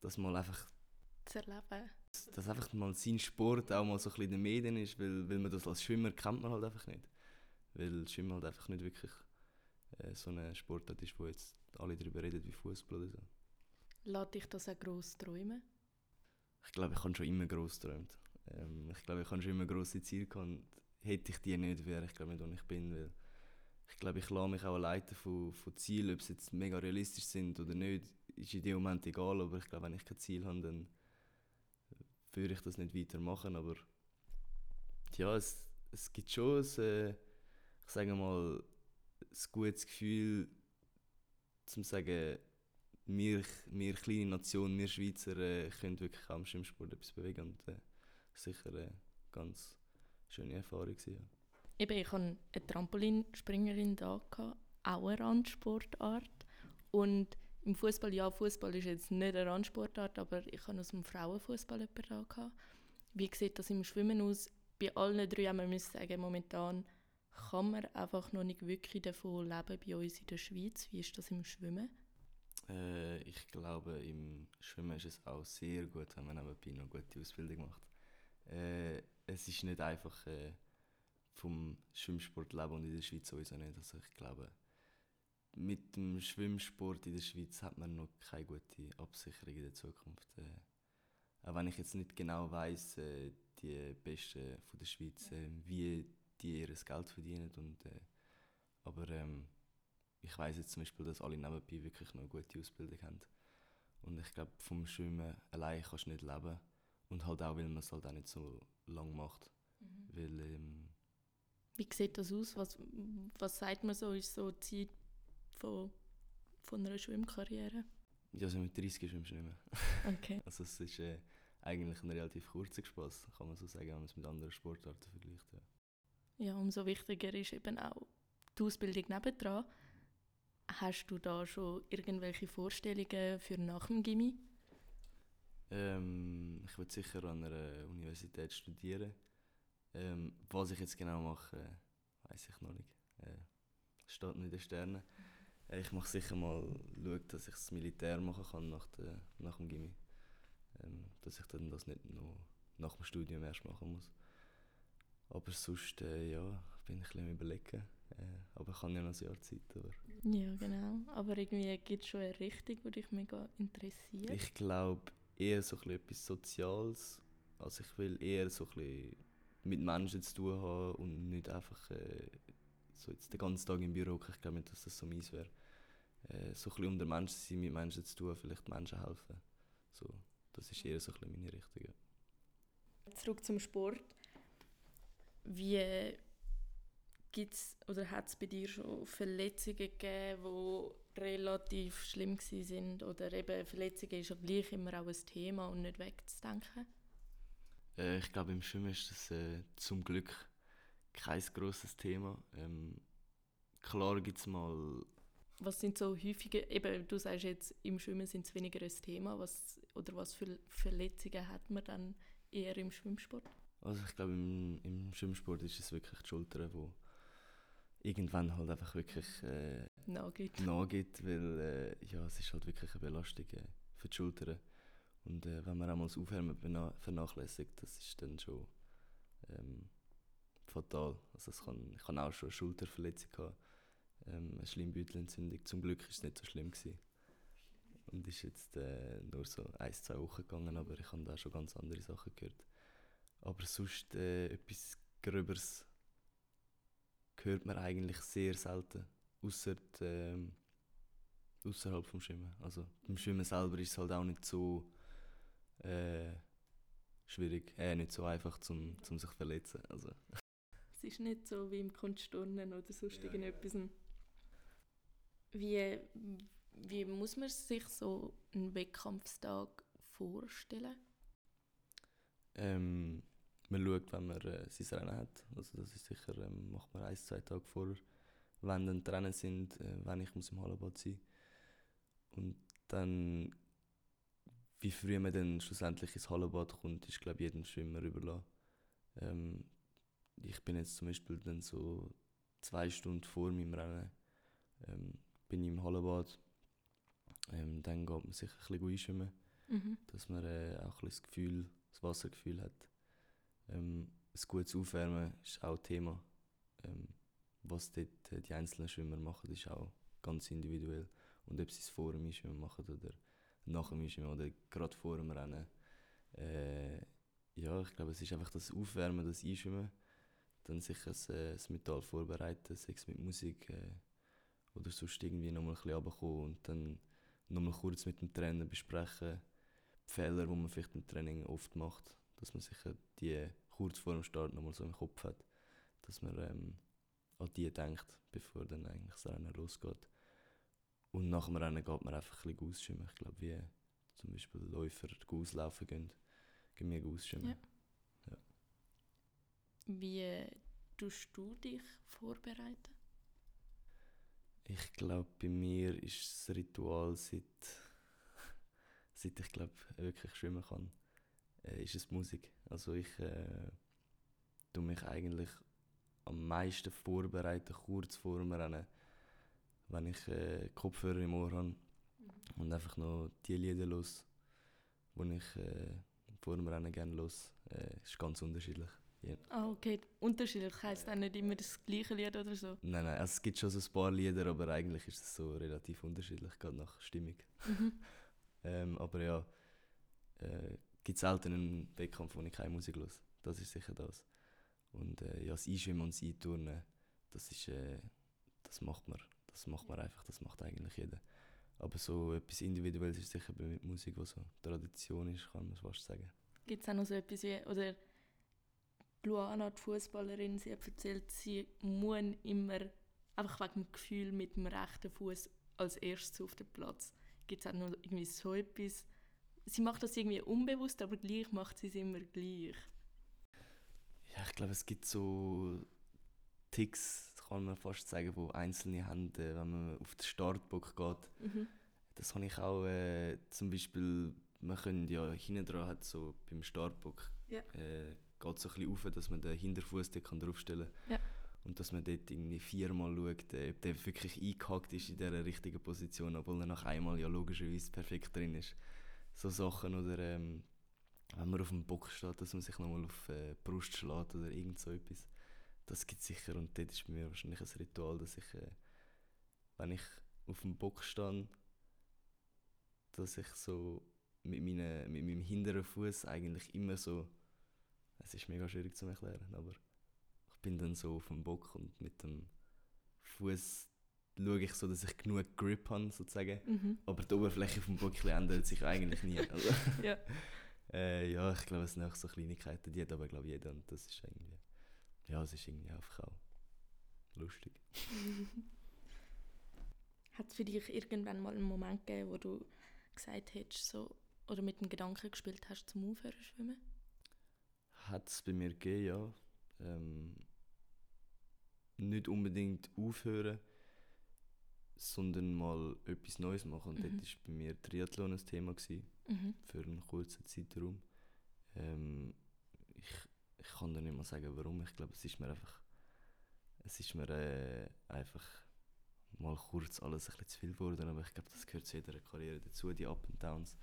dass mal einfach, Zu erleben. dass einfach mal sein Sport auch mal so ein bisschen in den Medien ist, weil, weil man das als Schwimmer kennt man halt einfach nicht. Weil Schwimmen halt einfach nicht wirklich äh, so eine Sportart ist, wo jetzt alle darüber reden wie Fußball oder so. Lässt dich das auch gross träumen? Ich glaube, ich habe schon immer gross geträumt. Ähm, ich glaube, ich habe schon immer grosse Ziele gehabt. Hätte ich die nicht, wäre ich glaube nicht, wo ich bin. Weil ich glaube, ich lasse mich auch leiten von, von Zielen, ob sie jetzt mega realistisch sind oder nicht, ist in dem Moment egal. Aber ich glaube, wenn ich kein Ziel habe, dann würde ich das nicht weitermachen. Aber ja, es, es gibt schon ein, äh, ich sage mal, ein gutes Gefühl, zum sagen, wir, wir kleine Nation, wir Schweizer, äh, können wirklich im Schwimmsport etwas bewegen. Und äh, sicher eine ganz schöne Erfahrung. Gewesen, ja. Eben, ich hatte eine Trampolinspringerin da, auch eine Randsportart. Und im Fußball, ja, Fußball ist jetzt nicht eine Randsportart, aber ich hatte aus dem Frauenfußball jemanden da. Wie sieht das im Schwimmen aus? Bei allen drei haben wir sagen, momentan kann man einfach noch nicht wirklich davon leben bei uns in der Schweiz. Wie ist das im Schwimmen? Äh, ich glaube, im Schwimmen ist es auch sehr gut, wenn man nebenbei noch eine gute Ausbildung macht. Es ist nicht einfach äh, vom Schwimmsport leben und in der Schweiz sowieso nicht. Also ich glaube, mit dem Schwimmsport in der Schweiz hat man noch keine gute Absicherung in der Zukunft. Äh, auch wenn ich jetzt nicht genau weiß, äh, die Besten von der Schweiz, äh, wie die ihr Geld verdienen. Und, äh, aber ähm, ich weiß jetzt zum Beispiel, dass alle nebenbei wirklich noch eine gute Ausbildung haben. Und ich glaube, vom Schwimmen allein kannst du nicht leben. Und halt auch, weil man es halt auch nicht so lang macht. Weil, ähm, Wie sieht das aus? Was, was sagt man so, ist so die Zeit von, von einer Schwimmkarriere? ja, so mit 30 schwimmst du nicht mehr. Okay. Also es ist äh, eigentlich ein relativ kurzer Spaß, kann man so sagen, wenn man es mit anderen Sportarten vergleicht. Ja. Ja, umso wichtiger ist eben auch die Ausbildung nebendran. Hast du da schon irgendwelche Vorstellungen für nach dem Gimmi? Ähm, ich würde sicher an einer Universität studieren. Ähm, was ich jetzt genau mache, weiß ich noch nicht. Äh, steht nicht in den Sternen. Äh, ich mache sicher mal schauen, dass ich das Militär machen kann nach, der, nach dem Gimmi. Ähm, dass ich dann das nicht noch nach dem Studium erst machen muss. Aber sonst, äh, ja, bin ich ein bisschen überlegen. Äh, aber ich habe ja noch ein Jahr Zeit. Aber Ja, genau. Aber irgendwie gibt es schon eine Richtung, die dich mega interessiert. Ich glaube eher so etwas Soziales. Also ich will eher so mit Menschen zu tun haben und nicht einfach äh, so jetzt den ganzen Tag im Büro. Ich glaube nicht, dass das so meins wäre. Äh, so ein unter Menschen sein, mit Menschen zu tun, vielleicht Menschen helfen. So, das ist eher so ein meine Richtung. Zurück zum Sport. Wie gibt's oder hat es bei dir schon Verletzungen gegeben, die relativ schlimm sind oder eben Verletzungen ist ja gleich immer auch ein Thema und nicht wegzudenken? Äh, ich glaube, im Schwimmen ist das äh, zum Glück kein grosses Thema. Ähm, klar gibt es mal... Was sind so häufige, eben du sagst jetzt, im Schwimmen sind es weniger ein Thema, was, oder was für Verletzungen hat man dann eher im Schwimmsport? Also ich glaube, im, im Schwimmsport ist es wirklich die Schulter, wo irgendwann halt einfach wirklich äh, nachgeht. nachgeht, weil äh, ja, es ist halt wirklich eine Belastung äh, für die Schultern. Und äh, wenn man einmal das Aufwärmen vernachlässigt, das ist dann schon ähm, fatal. Also es kann, ich hatte auch schon eine Schulterverletzung, gehabt, ähm, eine Schleimbeutelentzündung. Zum Glück war es nicht so schlimm. Gewesen. Und ist jetzt äh, nur so ein, zwei Wochen gegangen, aber ich habe da schon ganz andere Sachen gehört. Aber sonst äh, etwas Gröberes hört man eigentlich sehr selten. Außer ähm, außerhalb vom Schwimmen. Also beim Schwimmen selber ist es halt auch nicht so äh, schwierig, äh, nicht so einfach zum, zum sich verletzen. Also. Es ist nicht so wie im Kunstturnen oder sonst ja, irgendetwas. Ja. Wie, wie muss man sich so einen Wettkampfstag vorstellen? Ähm, man schaut, wenn man äh, sein Rennen hat. Also das ist sicher, ähm, macht man ein, zwei Tage vor, wenn dann die Rennen sind, äh, wenn ich muss im Hallenbad sein Und dann, wie früh man dann schlussendlich ins Hallenbad kommt, ist glaube ich jedem Schwimmer überlassen. Ähm, ich bin jetzt zum Beispiel dann so zwei Stunden vor meinem Rennen ähm, bin ich im Hallenbad. Ähm, dann geht man sich ein bisschen einschwimmen, mhm. dass man äh, auch ein bisschen das Gefühl, das Wassergefühl hat. Ähm, ein gutes Aufwärmen ist auch Thema. Ähm, was dort äh, die einzelnen Schwimmer machen, ist auch ganz individuell. Und ob sie es vor dem Einschwimmen machen oder nach dem Einschwimmen oder gerade vor dem Rennen. Äh, ja, ich glaube, es ist einfach das Aufwärmen, das Einschwimmen. Dann sich ein, äh, ein Metall vorbereiten, sei es mit Musik äh, oder sonst irgendwie nochmal ein bisschen runterkommen und dann nochmal kurz mit dem Trainer besprechen. Die Fehler, die man vielleicht im Training oft macht, dass man sich die kurz vor dem Start nochmal so im Kopf hat, dass man ähm, an die denkt, bevor dann eigentlich das Rennen losgeht. Und nach dem Rennen geht man einfach ein bisschen ausschwimmen. Ich glaube, wie zum Beispiel Läufer auslaufen gehen, gehen wir ausschwimmen. Ja. Ja. Wie tust du dich vorbereiten? Ich glaube, bei mir ist das Ritual, seit, seit ich glaube, wirklich schwimmen kann, äh, ist es Musik. Also ich äh, tue mich eigentlich am meisten vorbereiten, kurz vor dem Rennen, wenn ich äh, Kopfhörer im Ohr habe und einfach noch die Lieder los, die ich äh, vor dem Rennen gerne los. Äh, ist ganz unterschiedlich. Yeah. Ah, okay. Unterschiedlich heisst auch nicht immer das gleiche Lied oder so? Nein, nein. Also es gibt schon so ein paar Lieder, aber eigentlich ist es so relativ unterschiedlich, gerade nach Stimmung. Mhm. ähm, aber ja, äh, gibt selten einen Wettkampf, wo ich keine Musik höre. Das ist sicher das. Und äh, ja, das Einschwimmen und das Einturnen, das ist, äh, das macht man. Das macht man einfach, das macht eigentlich jeder. Aber so etwas Individuelles ist sicher bei Musik, was so Tradition ist, kann man fast sagen. Gibt es auch noch so etwas wie, oder Luana, die Fußballerin, sie hat erzählt, sie muss immer einfach wegen dem Gefühl mit dem rechten Fuß als erstes auf den Platz. Gibt es auch noch irgendwie so etwas, sie macht das irgendwie unbewusst, aber gleich macht sie es immer gleich. Glaube, es gibt so Ticks, kann man fast sagen, wo einzelne haben, wenn man auf den Startbock geht. Mhm. Das habe ich auch äh, zum Beispiel, man könnte ja hinten dran hat so beim Startbock ja. äh, geht so ein bisschen auf, dass man den Hinterfuß draufstellen kann. Ja. Und dass man dort irgendwie viermal schaut, äh, ob der wirklich eingehakt ist in dieser richtigen Position, obwohl er nach einmal ja logischerweise perfekt drin ist so Sachen oder ähm, wenn man auf dem Bock steht, dass man sich nochmal auf äh, die Brust schlägt oder irgend so etwas. Das gibt es sicher und dort ist bei mir wahrscheinlich ein Ritual, dass ich, äh, wenn ich auf dem Bock stehe, dass ich so mit, meine, mit meinem hinteren Fuß eigentlich immer so, es ist mega schwierig zu erklären, aber ich bin dann so auf dem Bock und mit dem Fuß schaue ich so, dass ich genug Grip habe, sozusagen. Mhm. Aber die Oberfläche vom Böckchen ändert sich eigentlich nie. Also, ja. Äh, ja, ich glaube, es sind auch so Kleinigkeiten, die hat aber, glaube ich, jeder. Und das ist irgendwie, ja, es ist irgendwie einfach auch lustig. Hat es für dich irgendwann mal einen Moment gegeben, wo du gesagt hättest, so, oder mit dem Gedanken gespielt hast, zum Aufhören zu schwimmen? Hat es bei mir gegeben, ja. Ähm, nicht unbedingt aufhören, sondern mal etwas Neues machen. Und mhm. dort war bei mir Triathlon ein Thema gewesen, mhm. für einen kurzen Zeitraum. Ähm, ich, ich kann dir nicht mal sagen, warum. Ich glaube, es ist mir einfach, es ist mir äh, einfach mal kurz alles ein bisschen zu viel geworden. Aber ich glaube, das gehört zu jeder Karriere dazu, die Up and Downs.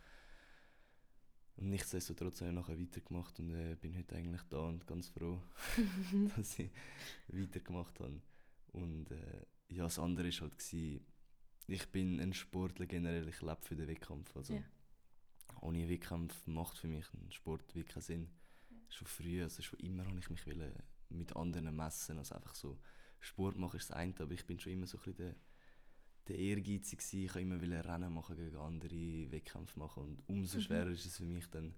Und nichtsdestotrotz habe ich nachher weitergemacht und äh, bin heute eigentlich da und ganz froh, dass ich weitergemacht habe. Und äh, ja, das andere war halt, gewesen, ich bin ein Sportler generell, ich lebe für den Wettkampf. Also, ja. Ohne Wettkampf macht für mich ein Sport wirklich keinen Sinn. Ja. Schon früh, also schon immer habe ich mich mit anderen messen. Also einfach so, Sport machen ist das eine, aber ich bin schon immer so ein bisschen der, der Ehrgeizig gewesen. Ich wollte immer Rennen machen gegen andere, Wettkämpfe machen und umso mhm. schwerer ist es für mich dann,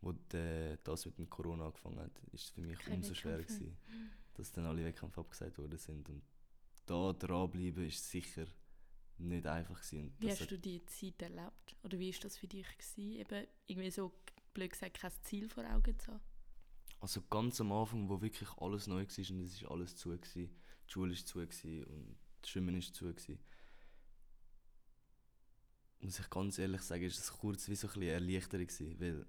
wo de, das mit dem Corona angefangen hat, ist es für mich Kein umso schwerer gewesen, dass dann alle Wettkämpfe abgesagt worden sind und da dranbleiben ist sicher nicht einfach gewesen. Wie hast du die Zeit erlebt? Oder wie war das für dich gewesen, eben irgendwie so blöd gesagt kein Ziel vor Augen zu haben? Also ganz am Anfang, wo wirklich alles neu war und es war alles zu, gewesen. die Schule war zu gewesen und das Schwimmen war zu. Gewesen. Muss ich ganz ehrlich sagen, ist es kurz wie so ein bisschen Erleichterung gewesen, weil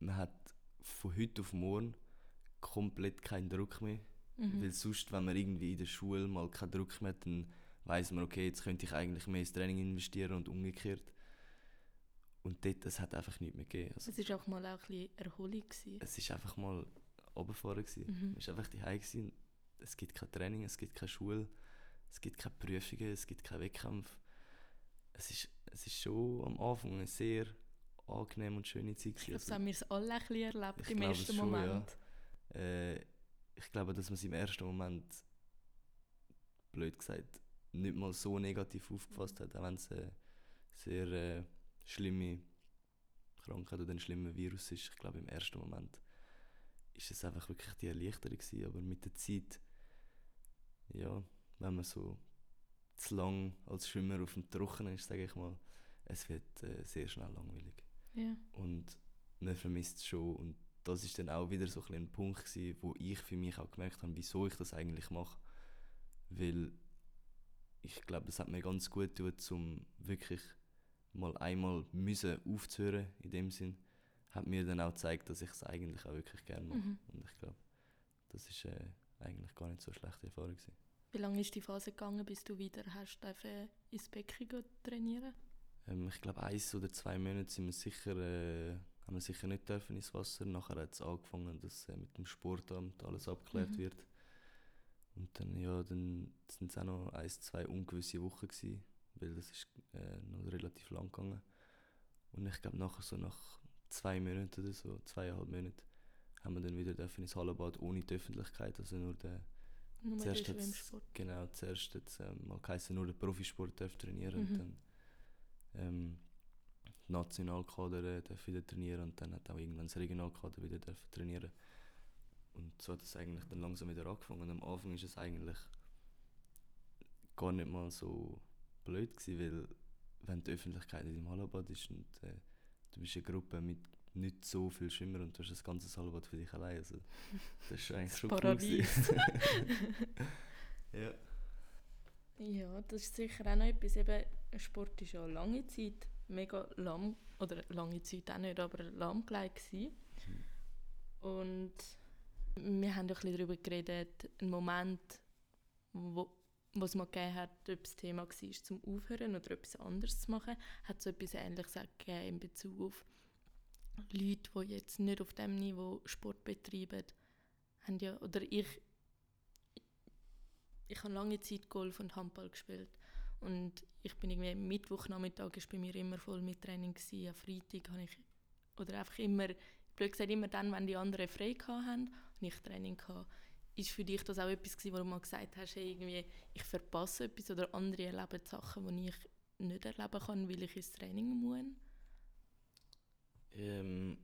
man hat von heute auf morgen komplett keinen Druck mehr Mhm. Weil sonst, wenn man irgendwie in der Schule mal keinen Druck mehr hat, dann weiß man, okay, jetzt könnte ich eigentlich mehr ins Training investieren und umgekehrt. Und dort, es hat einfach nichts mehr gegeben. Also, es war auch mal auch ein bisschen Erholung. Gewesen. Es war einfach mal runterfahren. Mhm. Es war einfach die Es gibt kein Training, es gibt keine Schule, es gibt keine Prüfungen, es gibt keinen Wettkampf. Es ist, es ist schon am Anfang eine sehr angenehme und schöne Zeit. Ich glaube, so haben wir es alle ein bisschen erlebt im ersten schon, Moment. Ja. Äh, ich glaube, dass man es im ersten Moment, blöd gesagt, nicht mal so negativ aufgefasst hat, auch wenn es eine sehr äh, schlimme Krankheit oder ein schlimmer Virus ist. Ich glaube, im ersten Moment ist es einfach wirklich die Erleichterung gewesen. aber mit der Zeit, ja, wenn man so zu lang als Schwimmer auf dem Trockenen ist, sage ich mal, es wird äh, sehr schnell langweilig. Ja. Und man vermisst es schon und das ist dann auch wieder so ein, ein Punkt gewesen, wo ich für mich auch gemerkt habe, wieso ich das eigentlich mache. Weil ich glaube, das hat mir ganz gut getan, um wirklich mal einmal müssen aufzuhören in dem Sinn. Hat mir dann auch gezeigt, dass ich es eigentlich auch wirklich gerne mache. Mhm. Und ich glaube, das ist äh, eigentlich gar nicht so eine schlechte Erfahrung gewesen. Wie lange ist die Phase gegangen, bis du wieder hast ins Becken trainieren? Ähm, ich glaube, eins oder zwei Monate sind wir sicher äh, haben wir sicher nicht dürfen ins Wasser. Nachher hat es angefangen, dass äh, mit dem Sportamt alles abgeklärt mhm. wird. Und dann, ja, dann sind es auch noch ein, zwei ungewisse Wochen gewesen, weil das ist äh, noch relativ lang gegangen. Und ich glaube, nachher so nach zwei Monaten oder so, zweieinhalb Monaten, haben wir dann wieder dürfen ins Hallenbad ohne die Öffentlichkeit, also nur der nur zuerst Schwimmsport. Genau, zuerst hat ähm, mal geheißen, nur der Profisport darf trainieren mhm. und dann ähm, Nationalkader äh, wieder trainieren und dann hat auch irgendwann das Regionalkader wieder trainieren und so hat es eigentlich dann langsam wieder angefangen. Und am Anfang ist es eigentlich gar nicht mal so blöd gewesen, weil wenn die Öffentlichkeit in deinem Hallenbad ist und äh, du bist eine Gruppe mit nicht so viel Schwimmer und du hast das ganze Hallenbad für dich allein. Also, das ist eigentlich schon Paradies. cool ja. Ja, das ist sicher auch noch etwas. Eben, Sport ist ja eine lange Zeit mega lahm, oder lange Zeit auch nicht, aber lahmgelegt gewesen. Und wir haben ein bisschen darüber geredet, ein Moment, wo was man gegeben hat, ob das Thema war, zum Aufhören oder etwas anderes zu machen, hat so etwas Ähnliches gegeben in Bezug auf Leute, die jetzt nicht auf dem Niveau Sport betreiben, haben ja, oder ich, ich habe lange Zeit Golf und Handball gespielt. Und ich bin irgendwie Mittwochnachmittag ist bei mir immer voll mit Training gewesen. Am Freitag habe ich, oder einfach immer, blöd gesagt, immer dann, wenn die anderen frei hatten und ich Training hatte. Ist für dich das auch etwas gewesen, wo du mal gesagt hast, hey, irgendwie, ich verpasse etwas oder andere erleben Sachen, die ich nicht erleben kann, weil ich ins Training muss? Ähm,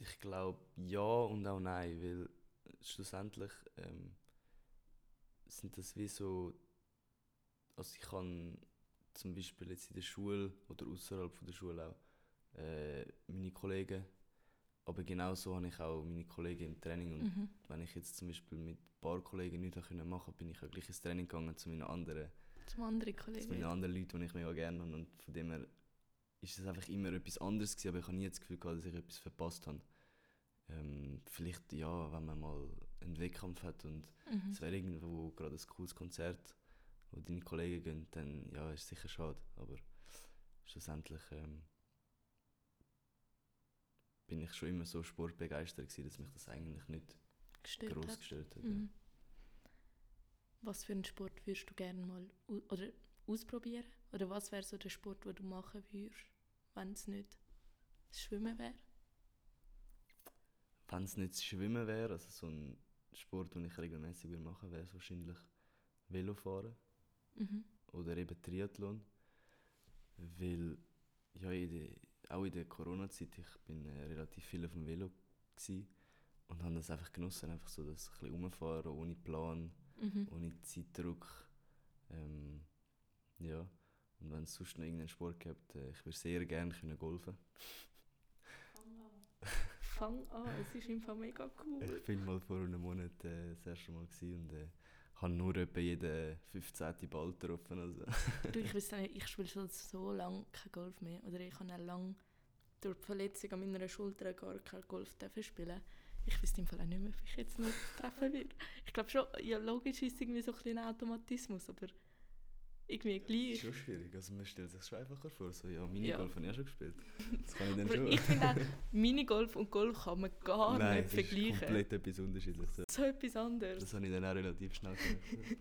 ich glaube ja und auch nein, weil schlussendlich ähm, sind das wie so, also ich kann zum Beispiel jetzt in der Schule oder außerhalb der Schule auch äh, meine Kollegen, aber genauso habe ich auch meine Kollegen im Training und Mhm. wenn ich jetzt zum Beispiel mit ein paar Kollegen nichts machen konnte, bin ich auch gleich ins Training gegangen zu meinen anderen, Zum anderen zu Kollegen. meinen anderen Leuten, die ich mega gerne habe und von dem her ist es einfach immer etwas anderes gewesen, aber ich habe nie das Gefühl gehabt, dass ich etwas verpasst habe. Ähm, vielleicht ja, wenn man mal einen Wettkampf hat und Mhm. es wäre irgendwo gerade ein cooles Konzert, wo deine Kollegen gehen, dann ja, ist sicher schade. Aber schlussendlich ähm, bin ich schon immer so sportbegeistert gewesen, dass mich das eigentlich nicht Gestört groß hat. gestört hat. Mhm. Was für einen Sport würdest du gerne mal oder ausprobieren? Oder was wäre so der Sport, den du machen würdest, wenn es nicht das Schwimmen wäre? Wenn es nicht das Schwimmen wäre, also so ein Sport, den ich regelmäßig würde machen, wäre es wahrscheinlich Velofahren Mhm. oder eben Triathlon. Weil ja, in der, auch in der Corona-Zeit, ich bin äh, relativ viel auf dem Velo und habe das einfach genossen, einfach so das ein bisschen rumfahren, ohne Plan, Mhm. ohne Zeitdruck. Ähm, ja, und wenn es sonst noch irgendeinen Sport gibt, äh, ich würde sehr gerne können golfen. Fang an, es ist im Fall mega cool. Ich bin mal vor einem Monat äh, das erste Mal und äh, habe nur etwa jeden 15. Ball getroffen. Also. Du, ich weiß nicht, ich spiele schon so lange kein Golf mehr. Oder ich habe lange durch die Verletzung an meiner Schulter gar kein Golf spielen. Ich weiß im Fall auch nicht mehr, ob ich jetzt noch treffen würde. Ich glaube schon, ja, logisch ist es irgendwie so ein ein Automatismus, aber irgendwie Das ist gleich. schon schwierig. Also man stellt sich schon einfacher vor. So, ja, Minigolf habe ich auch schon gespielt. Das kann ich dann schon. ich finde auch, Minigolf und Golf kann man gar Nein, nicht das ist vergleichen. komplett etwas unterschiedliches. ja. So etwas anderes. Das habe ich dann auch relativ schnell gemerkt.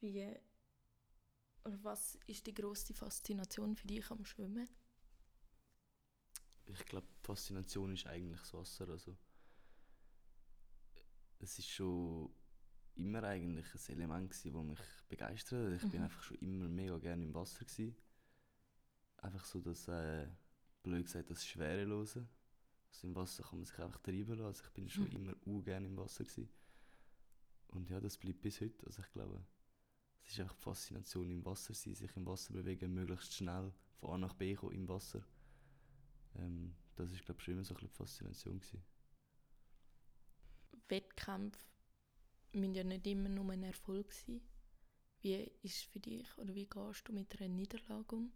Wie, oder was ist die grosste Faszination für dich am Schwimmen? ich glaube, die Faszination ist eigentlich das Wasser. Also, es ist schon immer eigentlich ein Element, das mich begeistert hat. Ich bin Mhm. einfach schon immer mega gerne im Wasser. Gewesen. Einfach so das, äh, blöd gesagt, das Schwerelose. Also im Wasser kann man sich einfach treiben lassen. Also ich bin schon Mhm. immer u gerne im Wasser. Gewesen. Und ja, das bleibt bis heute. Also ich glaube, es ist einfach die Faszination im Wasser sein, sich im Wasser bewegen, möglichst schnell von A nach B kommen im Wasser. Ähm, das ist glaube ich schon immer so ein bisschen die Faszination gewesen. Wettkämpfe müssen ja nicht immer nur ein Erfolg sein. Wie ist es für dich oder wie gehst du mit einer Niederlage um?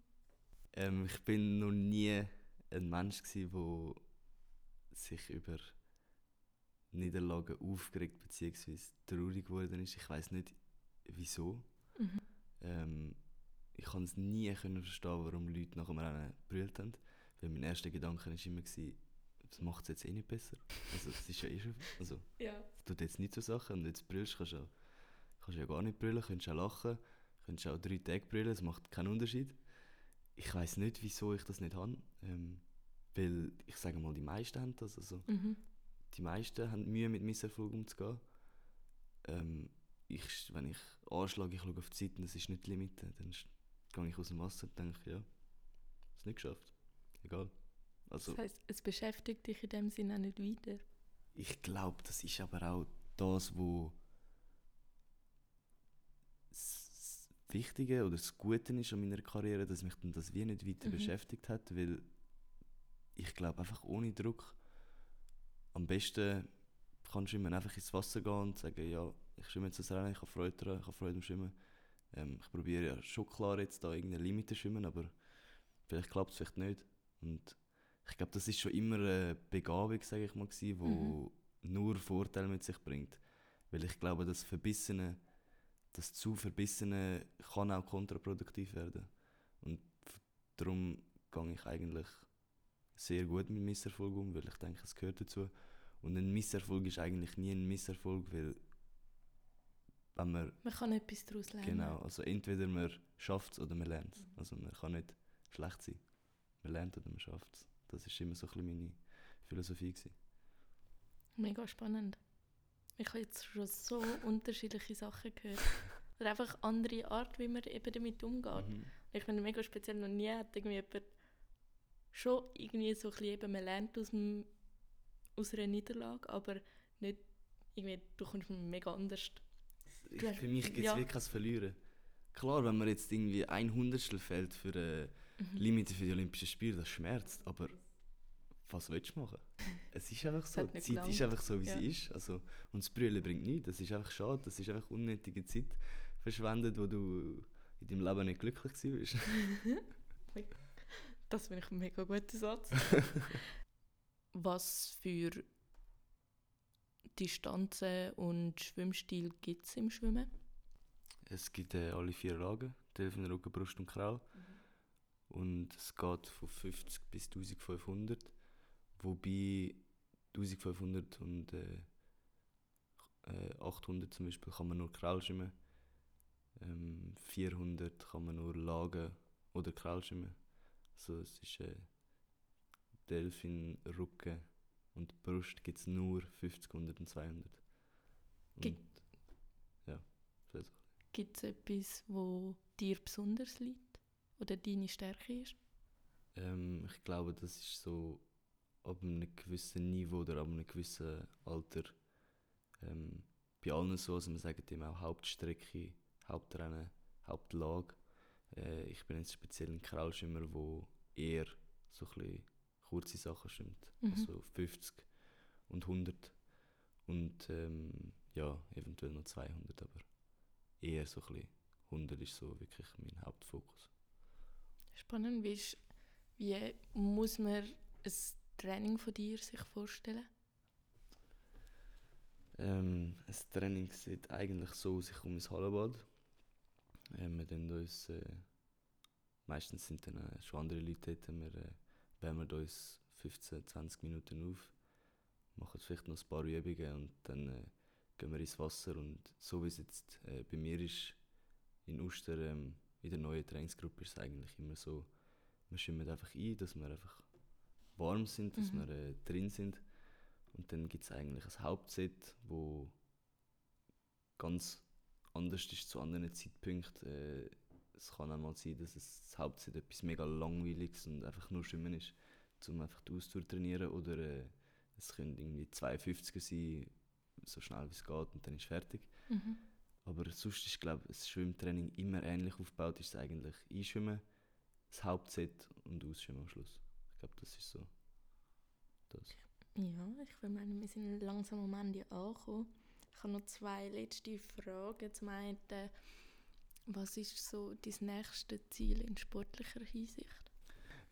Ähm, ich bin noch nie ein Mensch gsi, der sich über Niederlagen aufgeregt bzw. traurig geworden ist. Ich weiß nicht, wieso. Mhm. Ähm, ich kann es nie können verstehen, warum Leute nach dem Rennen gebrüllt haben. Weil mein erster Gedanke war immer, gewesen, das macht es jetzt eh nicht besser. Also, es ist ja eh schon... Also, Ja. Tut jetzt nicht so Sachen und jetzt brüllst kannst du kannst ja gar nicht brüllen, kannst auch lachen, kannst auch drei Tage brüllen, es macht keinen Unterschied. Ich weiß nicht, wieso ich das nicht habe. Ähm, weil, ich sage mal, die meisten haben das. Also, Mhm. die meisten haben Mühe mit Misserfolg umzugehen. Ähm, ich, wenn ich anschlage, ich schaue auf die Zeit und das ist nicht die Limite, dann gehe ich aus dem Wasser und denke, ja, es nicht geschafft. Egal. Also, Das heisst, es beschäftigt dich in dem Sinne auch nicht weiter. Ich glaube, das ist aber auch das, wo das Wichtige oder das Gute ist an meiner Karriere, dass mich dann das wie nicht weiter Mhm. beschäftigt hat, weil ich glaube einfach ohne Druck am besten kannst du immer einfach ins Wasser gehen und sagen, ja, ich schwimme jetzt das Rennen, ich habe Freude daran, ich habe Freude am Schwimmen. Ähm, ich probiere ja schon klar jetzt da irgendeine Limite zu schwimmen, aber vielleicht klappt es vielleicht nicht. Und ich glaube, das ist schon immer eine Begabung, sage ich mal, die Mhm. nur Vorteile mit sich bringt. Weil ich glaube, das Verbissene, das zu Verbissene kann auch kontraproduktiv werden. Und darum gehe ich eigentlich sehr gut mit Misserfolg um, weil ich denke, es gehört dazu. Und ein Misserfolg ist eigentlich nie ein Misserfolg, weil wenn man Man kann etwas daraus lernen. Genau, also entweder man schafft es oder man lernt es. Mhm. Also man kann nicht schlecht sein. Man lernt oder man schafft es. Das war immer so ein bisschen meine Philosophie. Gewesen. Mega spannend. Ich habe jetzt schon so unterschiedliche Sachen gehört. Oder einfach andere Art, wie man eben damit umgeht. Mhm. Ich finde mega speziell noch nie hat irgendwie jemand schon irgendwie so ein bisschen eben, man lernt aus, dem, aus einer Niederlage, aber nicht irgendwie, du kommst mega anders. Ich, für mich gibt es ja. wirklich kein Verlieren. Klar, wenn man jetzt irgendwie ein Hundertstel fällt für äh, mhm. Limite für die Olympischen Spiele, das schmerzt, aber was willst du machen? Es ist einfach so, die Zeit gelangt. ist einfach so, wie ja. sie ist. Also, und das Brüllen bringt nichts, das ist einfach schade, das ist einfach unnötige Zeit verschwendet, wo du in deinem Leben nicht glücklich warst. das finde ich ein mega guter Satz. was für Distanzen und Schwimmstil gibt es im Schwimmen? Es gibt äh, alle vier Lagen, Delfin, Rücken, Brust und Kraul. Mhm. Und es geht von 50 bis 1500. Wobei 1500 und äh, 800 äh, zum Beispiel kann man nur Kraul schwimmen. Ähm, 400 kann man nur Lagen oder Kraul schwimmen. Also es ist äh, Delfin, Rücken und Brust gibt es nur 50, 100 und 200. Und, Gibt ja, Gibt es etwas, wo dir besonders liegt? Oder deine Stärke ist? Ähm, ich glaube, das ist so ab einem gewissen Niveau oder ab einem gewissen Alter ähm, bei allen so, also man sagt immer auch Hauptstrecke, Hauptrennen, Hauptlage. Äh, ich bin jetzt speziell ein Kraulschwimmer, wo eher so ein kurze Sachen stimmt. Mhm. Also 50 und 100. Und ähm, ja, eventuell noch 200, aber eher so ein bisschen 100 ist so wirklich mein Hauptfokus. Spannend, wie, ist, wie muss man ein Training von dir sich vorstellen? Ähm, ein Training sieht eigentlich so aus, ich komme ins Hallenbad. Ähm, wir uns, äh, meistens sind dann äh, schon andere Leute dort, wir äh, wärmen uns 15, 20 Minuten auf, machen vielleicht noch ein paar Übungen und dann äh, gehen wir ins Wasser. Und so wie es jetzt äh, bei mir ist, in Uster, ähm, in der neuen Trainingsgruppe, ist es eigentlich immer so, wir schwimmen einfach ein, dass wir einfach warm sind, dass mhm. wir äh, drin sind. Und dann gibt es eigentlich ein Hauptset, wo ganz anders ist zu anderen Zeitpunkten. Äh, es kann auch mal sein, dass das Hauptset etwas mega langweiliges und einfach nur Schwimmen ist um einfach die Ausdauer trainieren oder äh, es können irgendwie 52er sein, so schnell wie es geht und dann ist es fertig. Mhm. Aber sonst ist, glaube das Schwimmtraining immer ähnlich aufgebaut, ist eigentlich Einschwimmen, das Hauptset und Ausschwimmen am Schluss. Ich glaube, das ist so das. Ja, ich würde meinen, wir sind langsam am Ende angekommen. Ich habe noch zwei letzte Fragen. Zum einen, was ist so dein nächstes Ziel in sportlicher Hinsicht?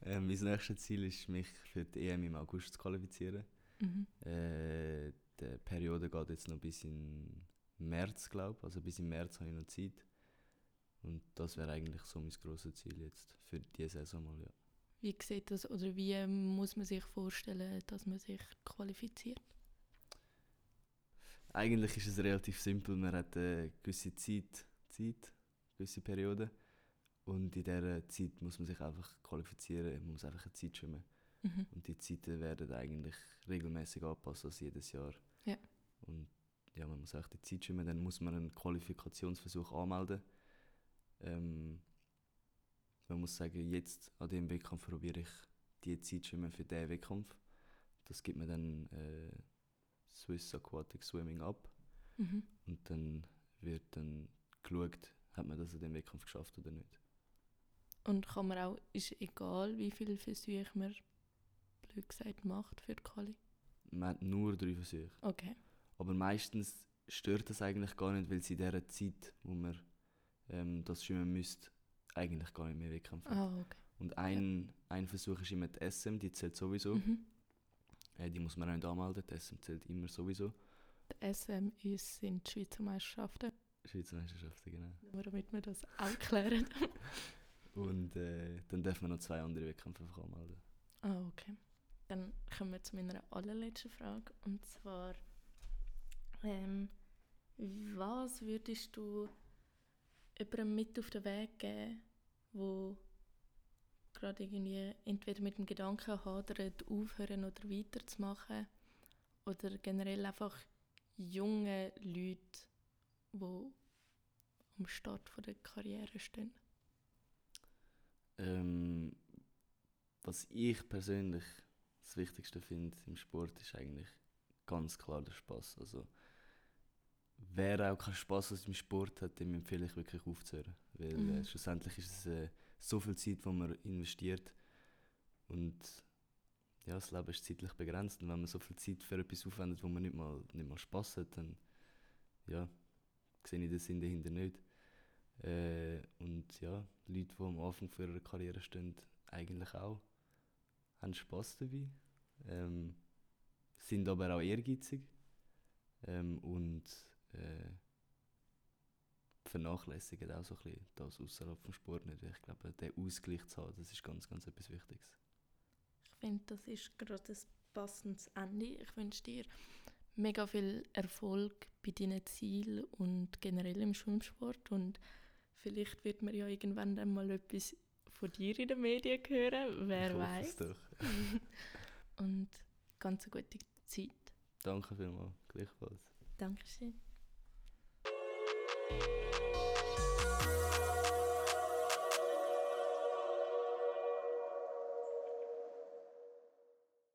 Äh, mein nächstes Ziel ist, mich für die EM im August zu qualifizieren. Mhm. Äh, die Periode geht jetzt noch bis in März, glaube ich. Also bis im März habe ich noch Zeit. Und das wäre eigentlich so mein grosses Ziel jetzt für diese Saison mal, ja. Wie sieht das oder wie muss man sich vorstellen, dass man sich qualifiziert? Eigentlich ist es relativ simpel. Man hat eine gewisse Zeit, Zeit eine gewisse Periode. Und in dieser Zeit muss man sich einfach qualifizieren, man muss einfach eine Zeit schwimmen. Mhm. Und die Zeiten werden eigentlich regelmäßig angepasst, als jedes Jahr. Ja. Und ja, man muss auch die Zeit schwimmen, dann muss man einen Qualifikationsversuch anmelden. Ähm, man muss sagen, jetzt an diesem Wettkampf probiere ich die Zeit schwimmen für diesen Wettkampf. Das gibt mir dann äh, Swiss Aquatic Swimming ab. Mhm. Und dann wird dann geschaut, hat man das an dem Wettkampf geschafft oder nicht. Und kann man auch, ist egal, wie viele Versuche man, blöd gesagt, macht für die Quali? Man hat nur drei Versuche. Okay. Aber meistens stört das eigentlich gar nicht, weil sie in dieser Zeit, wo man ähm, das schwimmen müsste, eigentlich gar nicht mehr wegkämpfen. Ah, okay. Und ein, ja. ein Versuch ist immer die SM, die zählt sowieso. Mhm. Äh, die muss man auch nicht anmelden, die SM zählt immer sowieso. Die SM ist, sind die Schweizer Meisterschaften. Schweizer Meisterschaften, genau. Nur damit wir das auch klären. Und äh, dann darf man noch zwei andere Wettkämpfe einfach anmelden. Ah, okay. Dann kommen wir zu meiner allerletzten Frage. Und zwar, ähm, was würdest du jemandem mit auf den Weg geben, wo gerade irgendwie entweder mit dem Gedanken hadert, aufhören oder weiterzumachen oder generell einfach junge Leute, die am Start der Karriere stehen? Ähm, was ich persönlich das Wichtigste finde im Sport ist eigentlich ganz klar der Spaß. Also wer auch keinen Spaß aus dem Sport hat, dem empfehle ich wirklich aufzuhören. Weil Mhm. äh, schlussendlich ist es äh, so viel Zeit, die man investiert. Und ja, das Leben ist zeitlich begrenzt. Und wenn man so viel Zeit für etwas aufwendet, wo man nicht mal, nicht mal Spass hat, dann ja, sehe ich den Sinn dahinter nicht. Äh, und ja, Leute, die am Anfang ihrer Karriere stehen, eigentlich auch, haben Spass dabei. Ähm, sind aber auch ehrgeizig. Ähm, und äh, vernachlässigen auch so ein bisschen das außerhalb vom Sport nicht. Ich glaube, den Ausgleich zu haben, das ist ganz, ganz etwas Wichtiges. Ich finde, das ist gerade ein passendes Ende. Ich wünsche dir mega viel Erfolg bei deinen Zielen und generell im Schwimmsport. Und vielleicht wird man ja irgendwann dann mal etwas von dir in den Medien hören, wer ich weiß. doch. Und ganz eine gute Zeit. Danke vielmals, gleichfalls. Dankeschön. Thank you.